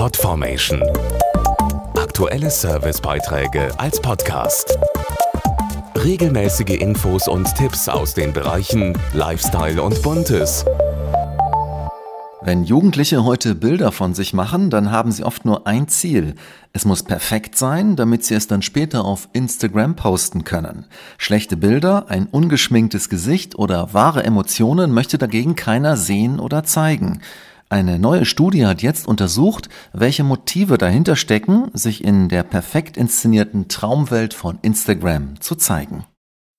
Podformation. Aktuelle Servicebeiträge als Podcast. Regelmäßige Infos und Tipps aus den Bereichen Lifestyle und Buntes. Wenn Jugendliche heute Bilder von sich machen, dann haben sie oft nur ein Ziel. Es muss perfekt sein, damit sie es dann später auf Instagram posten können. Schlechte Bilder, ein ungeschminktes Gesicht oder wahre Emotionen möchte dagegen keiner sehen oder zeigen. Eine neue Studie hat jetzt untersucht, welche Motive dahinter stecken, sich in der perfekt inszenierten Traumwelt von Instagram zu zeigen.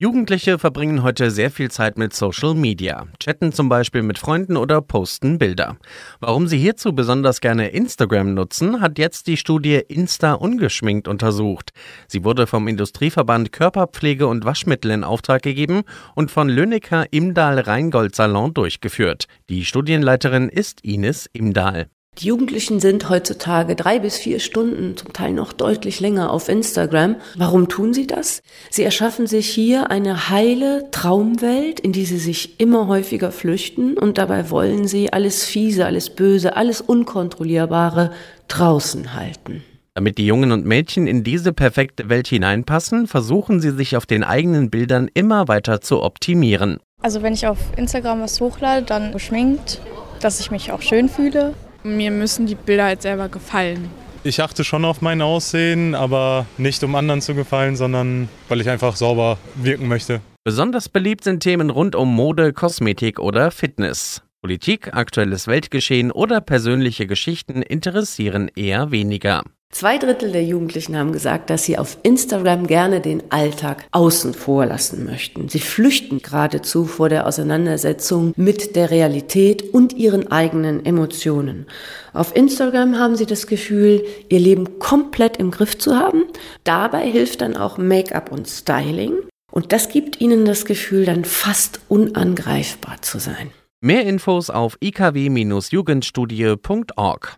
Jugendliche verbringen heute sehr viel Zeit mit Social Media, chatten zum Beispiel mit Freunden oder posten Bilder. Warum sie hierzu besonders gerne Instagram nutzen, hat jetzt die Studie Insta ungeschminkt untersucht. Sie wurde vom Industrieverband Körperpflege und Waschmittel in Auftrag gegeben und von Lönecker Imdahl Rheingold Salon durchgeführt. Die Studienleiterin ist Ines Imdahl. Die Jugendlichen sind heutzutage drei bis vier Stunden, zum Teil noch deutlich länger auf Instagram. Warum tun sie das? Sie erschaffen sich hier eine heile Traumwelt, in die sie sich immer häufiger flüchten und dabei wollen sie alles Fiese, alles Böse, alles Unkontrollierbare draußen halten. Damit die Jungen und Mädchen in diese perfekte Welt hineinpassen, versuchen sie sich auf den eigenen Bildern immer weiter zu optimieren. Also wenn ich auf Instagram was hochlade, dann geschminkt, dass ich mich auch schön fühle. Mir müssen die Bilder halt selber gefallen. Ich achte schon auf mein Aussehen, aber nicht um anderen zu gefallen, sondern weil ich einfach sauber wirken möchte. Besonders beliebt sind Themen rund um Mode, Kosmetik oder Fitness. Politik, aktuelles Weltgeschehen oder persönliche Geschichten interessieren eher weniger. Zwei Drittel der Jugendlichen haben gesagt, dass sie auf Instagram gerne den Alltag außen vor lassen möchten. Sie flüchten geradezu vor der Auseinandersetzung mit der Realität und ihren eigenen Emotionen. Auf Instagram haben sie das Gefühl, ihr Leben komplett im Griff zu haben. Dabei hilft dann auch Make-up und Styling. Und das gibt ihnen das Gefühl, dann fast unangreifbar zu sein. Mehr Infos auf ikw-jugendstudie.org